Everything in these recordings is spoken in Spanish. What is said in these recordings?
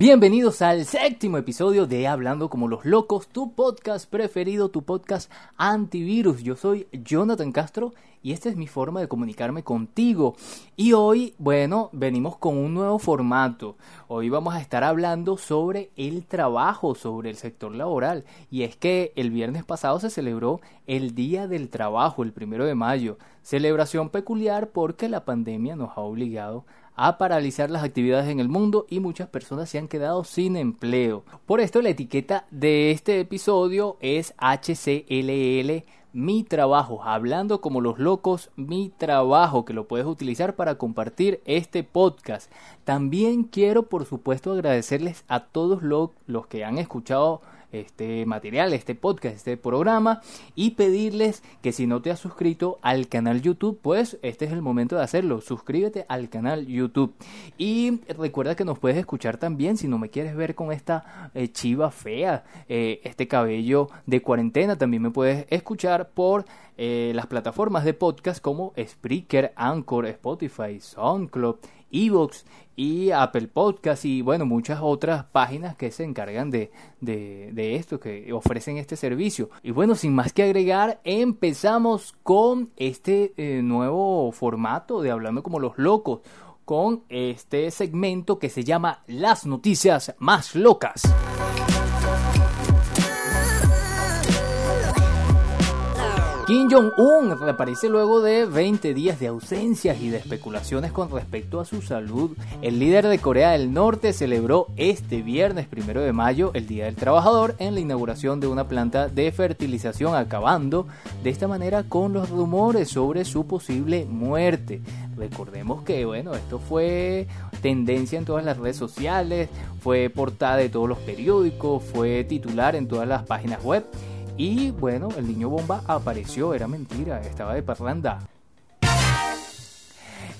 Bienvenidos al séptimo episodio de Hablando como los locos, tu podcast preferido, tu podcast antivirus. Yo soy Jonathan Castro y esta es mi forma de comunicarme contigo. Y hoy, bueno, venimos con un nuevo formato. Hoy vamos a estar hablando sobre el trabajo, sobre el sector laboral. Y es que el viernes pasado se celebró el Día del Trabajo, el primero de mayo. Celebración peculiar porque la pandemia nos ha obligado a paralizar las actividades en el mundo y muchas personas se han quedado sin empleo. Por esto la etiqueta de este episodio es HCLL mi trabajo, hablando como los locos, mi trabajo, que lo puedes utilizar para compartir este podcast. También quiero, por supuesto, agradecerles a todos los que han escuchado este material, este podcast, este programa y pedirles que si no te has suscrito al canal YouTube, pues este es el momento de hacerlo. Suscríbete al canal YouTube. Y recuerda que nos puedes escuchar también si no me quieres ver con esta eh, chiva fea, eh, este cabello de cuarentena, también me puedes escuchar por eh, las plataformas de podcast como Spreaker, Anchor, Spotify, SoundCloud, Evox y Apple Podcast y bueno, muchas otras páginas que se encargan de, de, esto, que ofrecen este servicio. Y bueno, sin más que agregar, empezamos con este eh, nuevo formato de Hablando como los locos, con este segmento que se llama Las noticias más locas. Kim Jong-un reaparece luego de 20 días de ausencias y de especulaciones con respecto a su salud. El líder de Corea del Norte celebró este viernes primero de mayo el Día del Trabajador en la inauguración de una planta de fertilización, acabando de esta manera con los rumores sobre su posible muerte. Recordemos que, bueno, esto fue tendencia en todas las redes sociales, fue portada de todos los periódicos, fue titular en todas las páginas web y bueno, el niño bomba apareció, era mentira, estaba de parranda.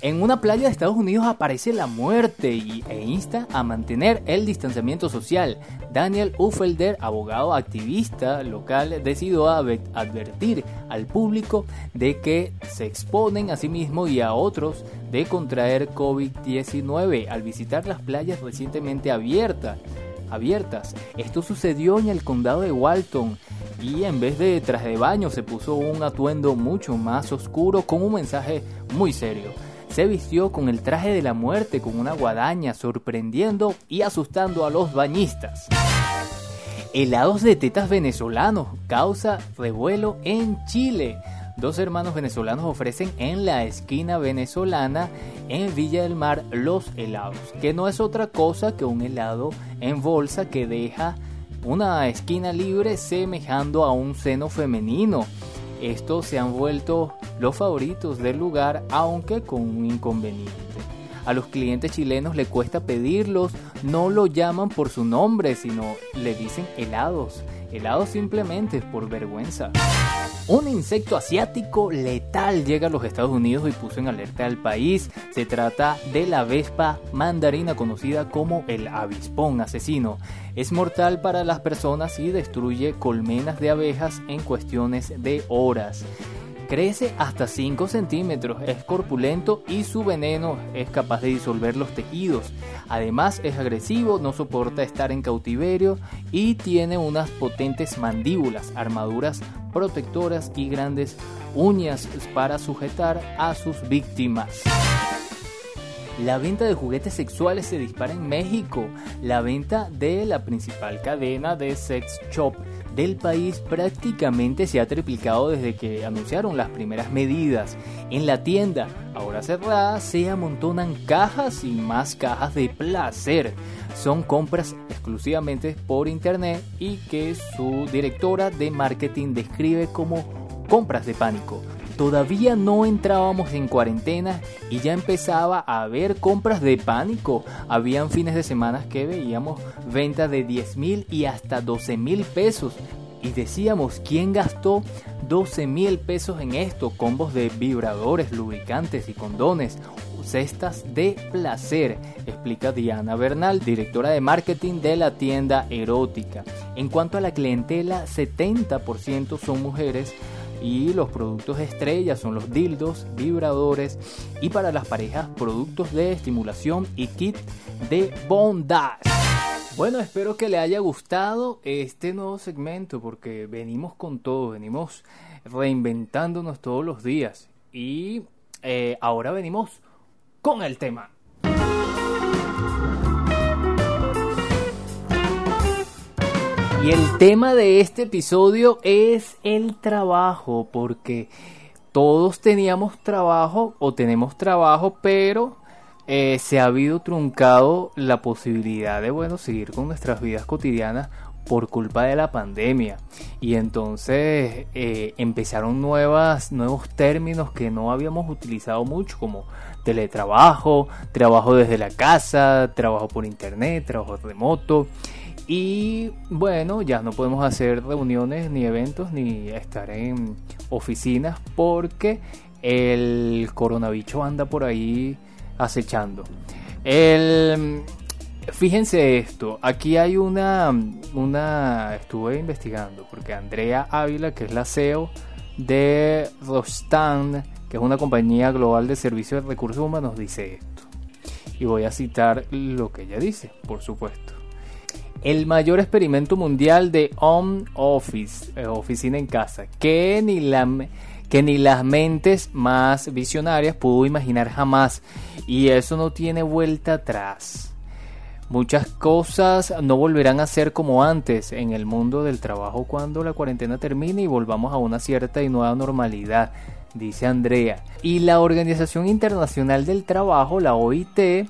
En una playa de Estados Unidos aparece la muerte y, e insta a mantener el distanciamiento social. Daniel Uffelder, abogado activista local, decidió advertir al público de que se exponen a sí mismo y a otros de contraer COVID-19 al visitar las playas recientemente abiertas. Abiertas. Esto sucedió en el condado de Walton y en vez de traje de baño se puso un atuendo mucho más oscuro con un mensaje muy serio. Se vistió con el traje de la muerte con una guadaña sorprendiendo y asustando a los bañistas. Helados de tetas venezolanos causa revuelo en Chile. Dos hermanos venezolanos ofrecen en la esquina venezolana en Villa del Mar los helados, que no es otra cosa que un helado en bolsa que deja una esquina libre semejando a un seno femenino. Estos se han vuelto los favoritos del lugar, aunque con un inconveniente. A los clientes chilenos le cuesta pedirlos, no lo llaman por su nombre, sino le dicen helados. Helados simplemente por vergüenza. Un insecto asiático letal llega a los Estados Unidos y puso en alerta al país. Se trata de la vespa mandarina conocida como el avispón asesino. Es mortal para las personas y destruye colmenas de abejas en cuestiones de horas. Crece hasta 5 centímetros, es corpulento y su veneno es capaz de disolver los tejidos. Además es agresivo, no soporta estar en cautiverio y tiene unas potentes mandíbulas, armaduras protectoras y grandes uñas para sujetar a sus víctimas. La venta de juguetes sexuales se dispara en México. La venta de la principal cadena de sex shop del país prácticamente se ha triplicado desde que anunciaron las primeras medidas. En la tienda, ahora cerrada, se amontonan cajas y más cajas de placer. Son compras exclusivamente por internet y que su directora de marketing describe como compras de pánico. Todavía no entrábamos en cuarentena y ya empezaba a haber compras de pánico. Habían fines de semana que veíamos ventas de 10 mil y hasta 12 mil pesos. Y decíamos, ¿quién gastó 12 mil pesos en esto? Combos de vibradores, lubricantes y condones, cestas de placer, explica Diana Bernal, directora de marketing de la tienda erótica. En cuanto a la clientela, 70% son mujeres y los productos estrella son los dildos, vibradores y para las parejas productos de estimulación y kit de bondage. Bueno, espero que le haya gustado este nuevo segmento porque venimos con todo, venimos reinventándonos todos los días y eh, ahora venimos con el tema. Y el tema de este episodio es el trabajo, porque todos teníamos trabajo o tenemos trabajo, pero eh, se ha habido truncado la posibilidad de, bueno, seguir con nuestras vidas cotidianas por culpa de la pandemia. Y entonces eh, empezaron nuevas, nuevos términos que no habíamos utilizado mucho, como teletrabajo, trabajo desde la casa, trabajo por internet, trabajo remoto. Y bueno, ya no podemos hacer reuniones ni eventos ni estar en oficinas porque el coronavirus anda por ahí acechando. El, fíjense esto, aquí hay una, una, estuve investigando porque Andrea Ávila, que es la CEO de Rostan, que es una compañía global de servicios de recursos humanos, dice esto. Y voy a citar lo que ella dice, por supuesto el mayor experimento mundial de home office, eh, oficina en casa, que ni, que ni las mentes más visionarias pudo imaginar jamás. Y eso no tiene vuelta atrás. Muchas cosas no volverán a ser como antes en el mundo del trabajo cuando la cuarentena termine y volvamos a una cierta y nueva normalidad, dice Andrea. Y la Organización Internacional del Trabajo, la OIT,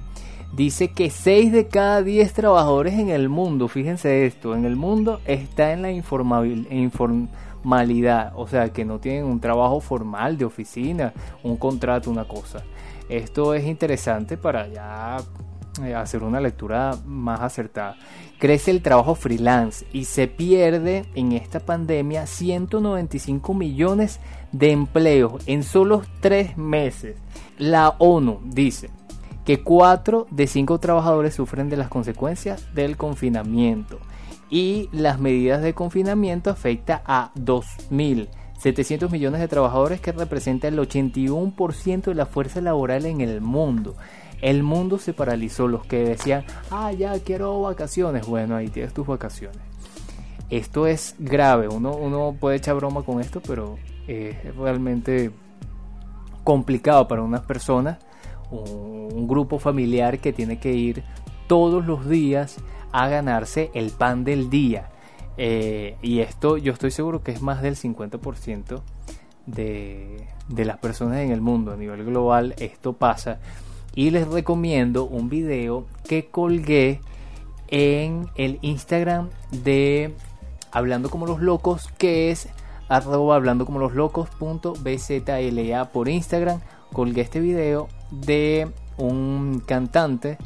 dice que 6 de cada 10 trabajadores en el mundo, fíjense esto, en el mundo está en la informalidad, o sea, que no tienen un trabajo formal de oficina, un contrato, una cosa. Esto es interesante para ya eh, hacer una lectura más acertada. Crece el trabajo freelance y se pierde en esta pandemia 195 millones de empleos en solo 3 meses. La ONU dice, que 4 de 5 trabajadores sufren de las consecuencias del confinamiento y las medidas de confinamiento afecta a 2.700 millones de trabajadores que representa el 81% de la fuerza laboral en el mundo. El mundo se paralizó, los que decían, ah, ya quiero vacaciones, bueno, ahí tienes tus vacaciones. Esto es grave, uno, uno puede echar broma con esto, pero es realmente complicado para unas personas un grupo familiar que tiene que ir todos los días a ganarse el pan del día. Eh, y esto yo estoy seguro que es más del 50% de, de las personas en el mundo a nivel global. Esto pasa. Y les recomiendo un video que colgué en el Instagram de Hablando como los locos, que es arroba hablando como los locos por Instagram. Colgué este video de un cantante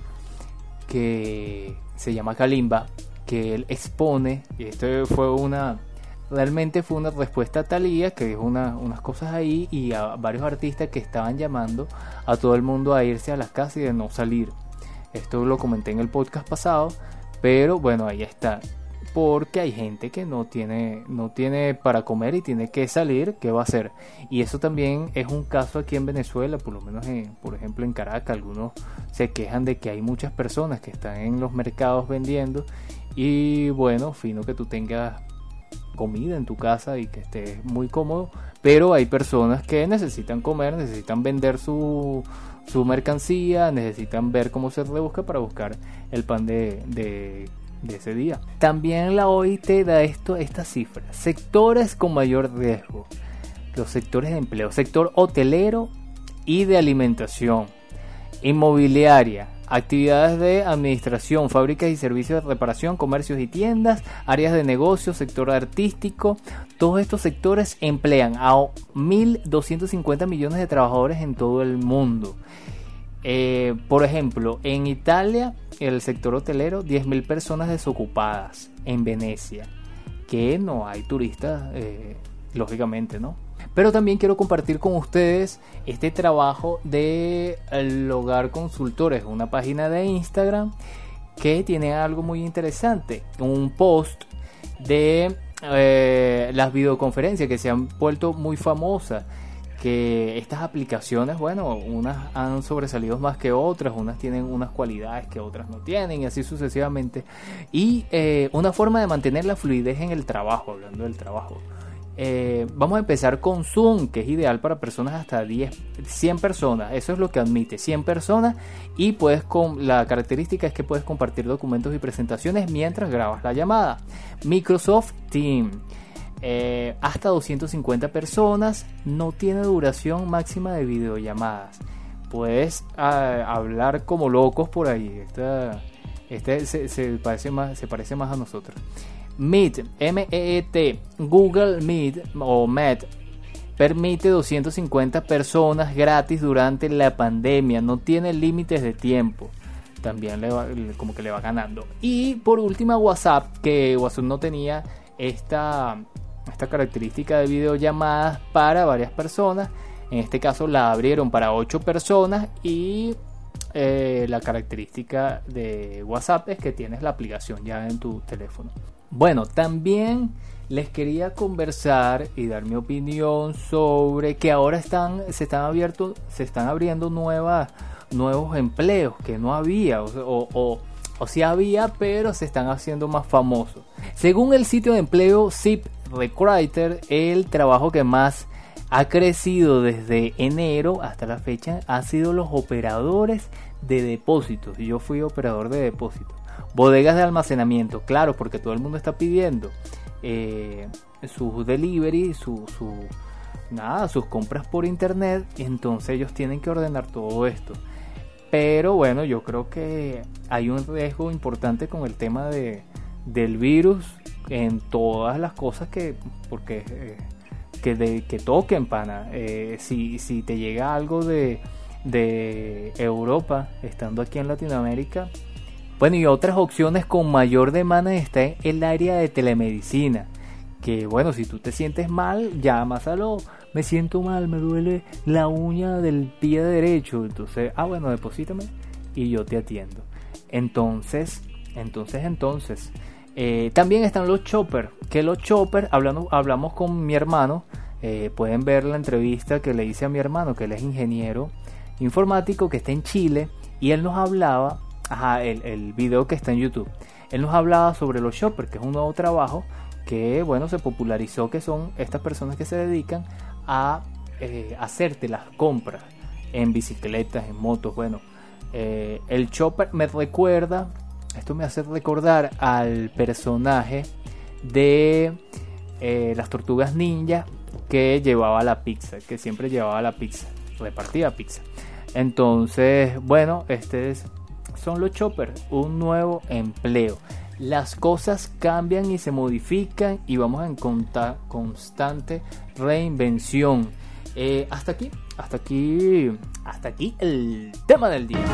que se llama Kalimba, que él expone, y esto fue una, realmente fue una respuesta a Talía, que dijo unas cosas ahí, y a varios artistas que estaban llamando a todo el mundo a irse a las casas y de no salir. Esto lo comenté en el podcast pasado, pero bueno, ahí está porque hay gente que no tiene, no tiene para comer y tiene que salir, ¿qué va a hacer? Y eso también es un caso aquí en Venezuela, por lo menos por ejemplo en Caracas, algunos se quejan de que hay muchas personas que están en los mercados vendiendo y bueno, fino que tú tengas comida en tu casa y que estés muy cómodo, pero hay personas que necesitan comer, necesitan vender su, su mercancía, necesitan ver cómo se rebusca para buscar el pan de de ese día. También la OIT da esto, esta cifra. Sectores con mayor riesgo. Los sectores de empleo. Sector hotelero y de alimentación. Inmobiliaria. Actividades de administración, fábricas y servicios de reparación, comercios y tiendas, áreas de negocio, sector artístico. Todos estos sectores emplean a 1.250 millones de trabajadores en todo el mundo. Eh, por ejemplo, en Italia, el sector hotelero, 10.000 personas desocupadas en Venecia, que no hay turistas, eh, lógicamente, ¿no? Pero también quiero compartir con ustedes este trabajo de El Hogar Consultores, una página de Instagram que tiene algo muy interesante, un post de eh, las videoconferencias que se han vuelto muy famosas que estas aplicaciones, bueno, unas han sobresalido más que otras, unas tienen unas cualidades que otras no tienen y así sucesivamente. Y eh, una forma de mantener la fluidez en el trabajo, hablando del trabajo. Eh, vamos a empezar con Zoom, que es ideal para personas hasta 10, 100 personas. Eso es lo que admite, 100 personas. Y puedes con la característica es que puedes compartir documentos y presentaciones mientras grabas la llamada. Microsoft Teams. Eh, hasta 250 personas, no tiene duración máxima de videollamadas. Puedes ah, hablar como locos por ahí. este se, parece más, se parece más a nosotros. Meet, M-E-E-T, Google Meet o Met permite 250 personas gratis durante la pandemia, no tiene límites de tiempo. También le como que le va ganando. Y por última WhatsApp, que WhatsApp no tenía esta, esta característica de videollamadas para varias personas. En este caso la abrieron para 8 personas y eh, la característica de WhatsApp es que tienes la aplicación ya en tu teléfono. Bueno, también les quería conversar y dar mi opinión sobre que ahora están, se están abiertos, se están abriendo nuevas, nuevos empleos que no había o, o, o sí había, pero se están haciendo más famosos. Según el sitio de empleo Zip Recruiter, el trabajo que más ha crecido desde enero hasta la fecha ha sido los operadores de depósitos. Yo fui operador de depósitos. Bodegas de almacenamiento, claro, porque todo el mundo está pidiendo eh, sus delivery, su, nada, sus compras por internet, entonces ellos tienen que ordenar todo esto. Pero bueno, yo creo que hay un riesgo importante con el tema de, del virus en todas las cosas que, porque eh, que, de, que toquen, pana. Eh, si, si te llega algo de, de Europa, estando aquí en Latinoamérica, bueno, y otras opciones con mayor demanda está en el área de telemedicina. Que bueno, si tú te sientes mal, llamas a lo me siento mal, me duele la uña del pie derecho. Entonces, ah, bueno, deposítame y yo te atiendo. Entonces, entonces, entonces. Eh, también están los choppers. Que los choppers, hablando, hablamos con mi hermano. Eh, pueden ver la entrevista que le hice a mi hermano, que él es ingeniero informático, que está en Chile. Y él nos hablaba ajá, el, el, video que está en YouTube. Él nos hablaba sobre los shoppers, que es un nuevo trabajo que, bueno, se popularizó, que son estas personas que se dedican a eh, hacerte las compras en bicicletas, en motos, bueno. El shopper me recuerda, esto me hace recordar al personaje de eh, las tortugas ninja que llevaba la pizza, que siempre llevaba la pizza, repartía pizza. Entonces, bueno, este es son los choppers, un nuevo empleo. Las cosas cambian y se modifican y vamos en constante reinvención. Eh, hasta aquí, hasta aquí, hasta aquí el tema del día.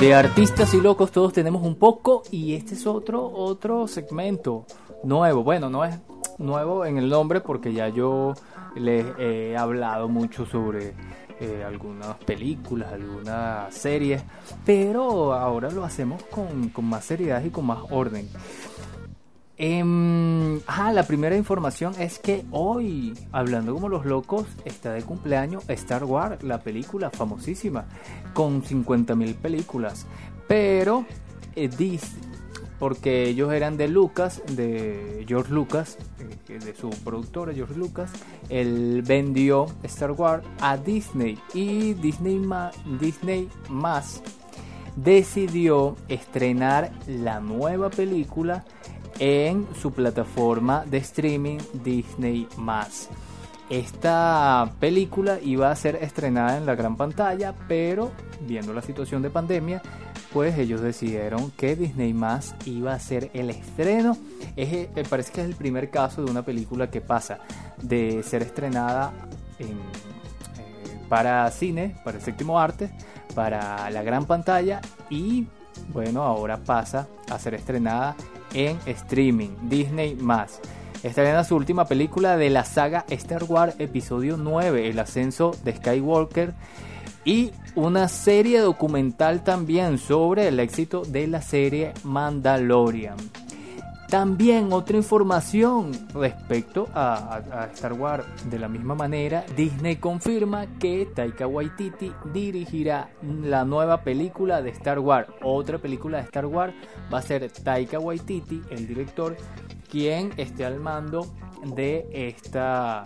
De artistas y locos todos tenemos un poco y este es otro otro segmento nuevo. Bueno, no es nuevo en el nombre porque ya yo les he hablado mucho sobre eh, algunas películas, algunas series, pero ahora lo hacemos con, más seriedad y con más orden. Eh, la primera información es que hoy, hablando como los locos, está de cumpleaños Star Wars, la película famosísima, con 50.000 películas. Pero eh, porque ellos eran de Lucas, de George Lucas, eh, de su productora George Lucas, él vendió Star Wars a Disney y Disney, Disney más decidió estrenar la nueva película en su plataforma de streaming Disney. Esta película iba a ser estrenada en la gran pantalla, pero viendo la situación de pandemia, pues ellos decidieron que Disney iba a ser el estreno. Es, eh, parece que es el primer caso de una película que pasa de ser estrenada eh, para cine, para el séptimo arte, para la gran pantalla y bueno, ahora pasa a ser estrenada en streaming, Disney más. Estrena su última película de la saga Star Wars Episodio 9, El ascenso de Skywalker y una serie documental también sobre el éxito de la serie Mandalorian. También otra información respecto a, Star Wars. De la misma manera, Disney confirma que Taika Waititi dirigirá la nueva película de Star Wars. Otra película de Star Wars va a ser Taika Waititi, el director, quien esté al mando de esta,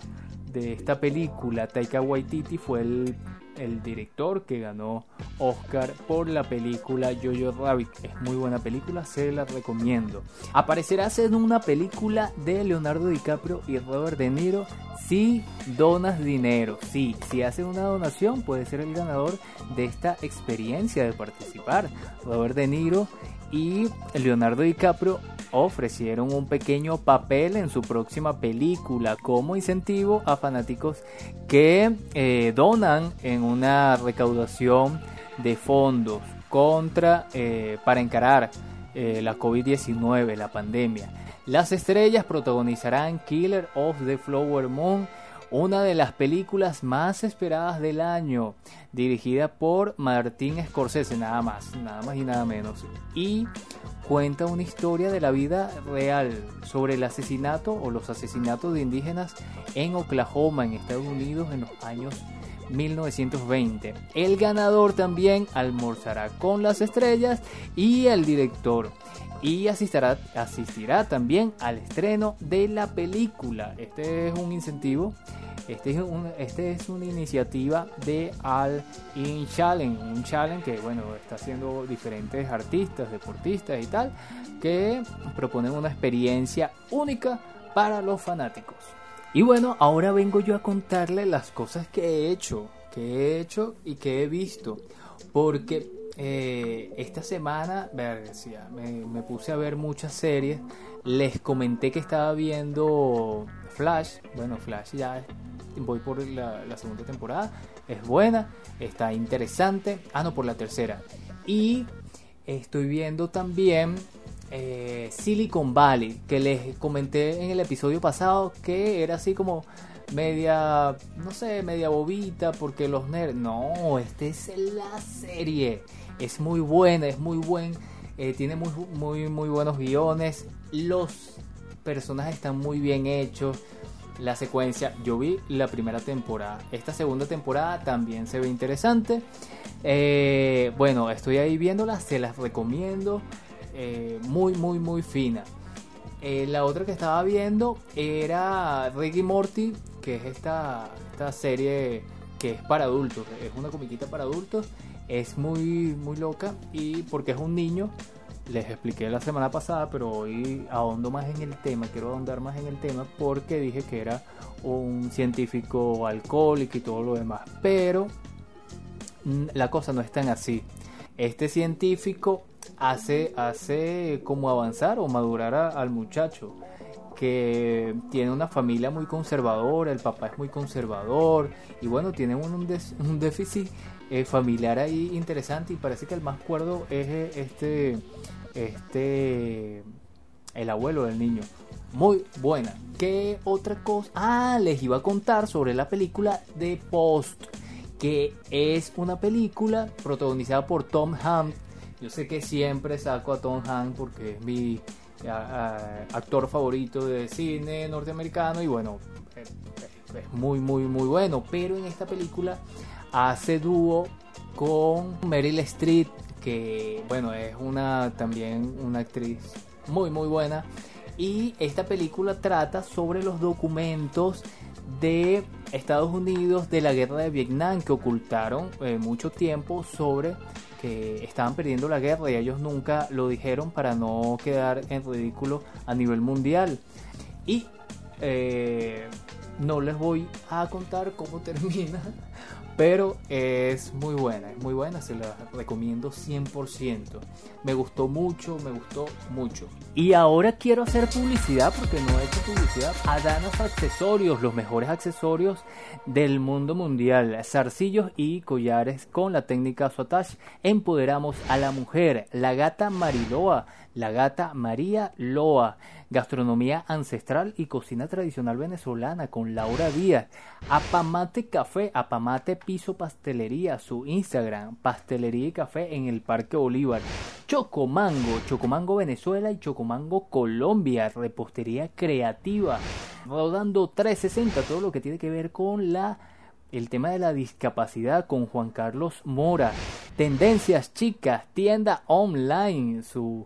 de esta película. Taika Waititi fue el el director que ganó Oscar por la película Jojo Rabbit. Es muy buena película, se la recomiendo. Aparecerás en una película de Leonardo DiCaprio y Robert De Niro si donas dinero. Si haces una donación puede ser el ganador de esta experiencia de participar. Robert De Niro y Leonardo DiCaprio ofrecieron un pequeño papel en su próxima película como incentivo a fanáticos que eh, donan en una recaudación de fondos contra eh, para encarar eh, la COVID-19, la pandemia. Las estrellas protagonizarán Killer of the Flower Moon una de las películas más esperadas del año, dirigida por Martín Scorsese, nada más, nada más y nada menos. Y cuenta una historia de la vida real sobre el asesinato o los asesinatos de indígenas en Oklahoma, en Estados Unidos, en los años 1920. El ganador también almorzará con las estrellas y el director. Y asistirá, asistirá también al estreno de la película. Este es un incentivo este es, este es una iniciativa de All In Challenge, un challenge que bueno está haciendo diferentes artistas, deportistas y tal, que proponen una experiencia única para los fanáticos. Y bueno, ahora vengo yo a contarle las cosas que he hecho, que he hecho y que he visto, porque eh, esta semana, me, me puse a ver muchas series, les comenté que estaba viendo Flash, bueno, Flash ya voy por la, segunda temporada, es buena, está interesante, ah no, por la tercera. Y estoy viendo también eh, Silicon Valley, que les comenté en el episodio pasado que era así como media, no sé, media bobita porque los nerds... No, esta es la serie. Es muy buena, es muy buen, eh, tiene muy, muy, muy buenos guiones. Los personajes están muy bien hechos la secuencia. Yo vi la primera temporada. Esta segunda temporada también se ve interesante. Eh, bueno, estoy ahí viéndola, se las recomiendo. Eh, muy, muy, muy fina. Eh, la otra que estaba viendo era Ricky Morty, que es esta, esta serie que es para adultos. Es una comiquita para adultos. Es muy, muy loca y porque es un niño les expliqué la semana pasada, pero hoy ahondo más en el tema, quiero ahondar más en el tema porque dije que era un científico alcohólico y todo lo demás, pero la cosa no es tan así. Este científico hace, hace como avanzar o madurar al muchacho que tiene una familia muy conservadora, el papá es muy conservador y bueno, tiene un, un déficit eh, familiar ahí interesante y parece que el más cuerdo es eh, este este el abuelo del niño. Muy buena. ¿Qué otra cosa? Ah, les iba a contar sobre la película de Post, que es una película protagonizada por Tom Hanks. Yo sé que siempre saco a Tom Hanks porque es mi actor favorito de cine norteamericano y bueno, es, muy muy muy bueno, pero en esta película hace dúo con Meryl Streep que bueno, es una también una actriz muy muy buena y esta película trata sobre los documentos de Estados Unidos de la guerra de Vietnam que ocultaron eh, mucho tiempo sobre que estaban perdiendo la guerra y ellos nunca lo dijeron para no quedar en ridículo a nivel mundial. Y eh, no les voy a contar cómo termina pero es muy buena, es muy buena, se la recomiendo 100%. Me gustó mucho, me gustó mucho. Y ahora quiero hacer publicidad, porque no he hecho publicidad, a Danos Accesorios, los mejores accesorios del mundo mundial. Zarcillos y collares con la técnica Swatach. Empoderamos a la mujer, la gata Mariloa la Gata María Loa, gastronomía ancestral y cocina tradicional venezolana con Laura Díaz, Apamate Café, Apamate Piso Pastelería, su Instagram, Pastelería y Café en el Parque Bolívar. Chocomango, Chocomango Venezuela y Chocomango Colombia, repostería creativa, rodando 360, todo lo que tiene que ver con la el tema de la discapacidad con Juan Carlos Mora, Tendencias Chicas, tienda online, su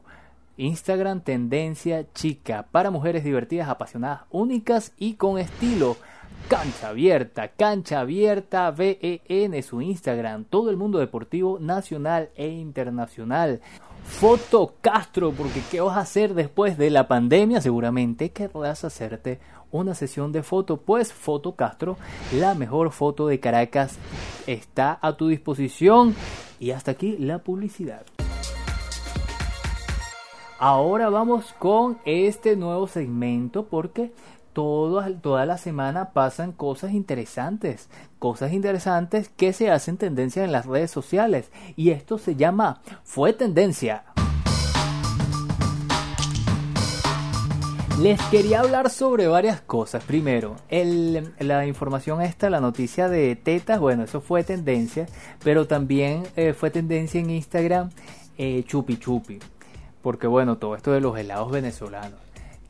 Instagram Tendencia Chica, para mujeres divertidas, apasionadas, únicas y con estilo. Cancha Abierta, Cancha Abierta BEN, su Instagram, todo el mundo deportivo nacional e internacional. Foto Castro, porque ¿qué vas a hacer después de la pandemia? Seguramente querrás hacerte una sesión de foto, pues Foto Castro, la mejor foto de Caracas, está a tu disposición. Y hasta aquí la publicidad. Ahora vamos con este nuevo segmento porque toda la semana pasan cosas interesantes, cosas interesantes que se hacen tendencia en las redes sociales y esto se llama Fue Tendencia. Les quería hablar sobre varias cosas. Primero, la información esta, la noticia de tetas, bueno, eso fue tendencia, pero también eh, fue tendencia en Instagram eh, chupi chupi, porque bueno, todo esto de los helados venezolanos.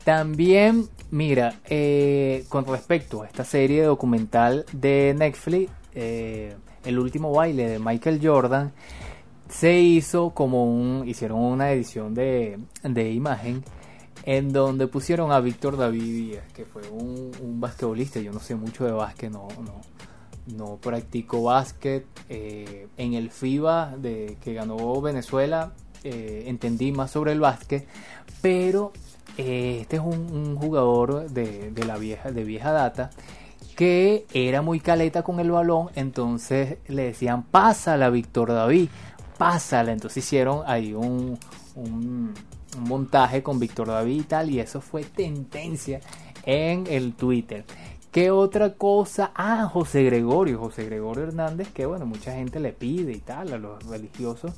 También, mira, eh, con respecto a esta serie documental de Netflix, El último baile de Michael Jordan, se hizo como un, hicieron una edición de, de imagen en donde pusieron a Víctor David Díaz, que fue un, un, basquetbolista, yo no sé mucho de básquet, no, no, no practico básquet. Eh, en el FIBA de, que ganó Venezuela eh, entendí más sobre el básquet, pero eh, este es un, jugador de, de, vieja, de vieja data que era muy caleta con el balón, entonces le decían pásala Víctor David, pásala, entonces hicieron ahí un, un un montaje con Víctor David y tal, y eso fue tendencia en el Twitter. ¿Qué otra cosa? Ah, José Gregorio, José Gregorio Hernández, que bueno, mucha gente le pide y tal a los religiosos.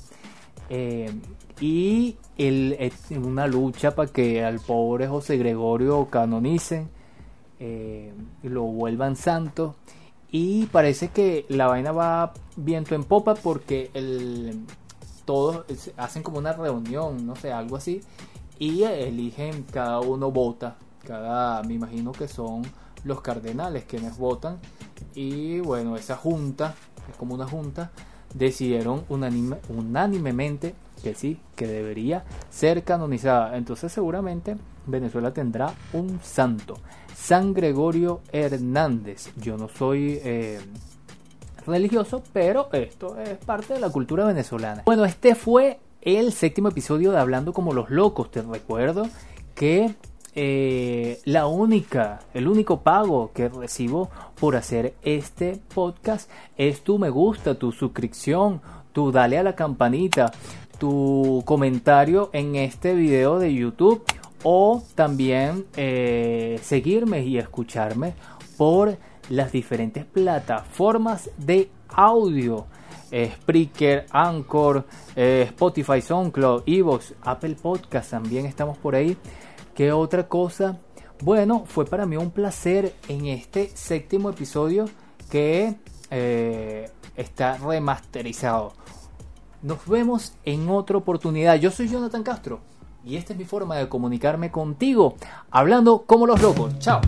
Eh, y el, una lucha para que al pobre José Gregorio canonicen, eh, lo vuelvan santo. Y parece que la vaina va viento en popa porque todos hacen como una reunión, no sé, algo así, y eligen, cada uno vota, cada, me imagino que son los cardenales quienes votan, y bueno, esa junta, es como una junta, decidieron unánimemente que sí, que debería ser canonizada. Entonces seguramente Venezuela tendrá un santo, San Gregorio Hernández. Yo no soy... Eh, religioso, pero esto es parte de la cultura venezolana. Bueno, este fue el séptimo episodio de Hablando como los locos. Te recuerdo que eh, la única, el único pago que recibo por hacer este podcast es tu me gusta, tu suscripción, tu dale a la campanita, tu comentario en este video de YouTube o también eh, seguirme y escucharme por las diferentes plataformas de audio. Eh, Spreaker, Anchor, Spotify, SoundCloud, Evox, Apple Podcast, también estamos por ahí. ¿Qué otra cosa? Bueno, fue para mí un placer en este séptimo episodio que eh, está remasterizado. Nos vemos en otra oportunidad. Yo soy Jonathan Castro y esta es mi forma de comunicarme contigo, hablando como los locos. Chao.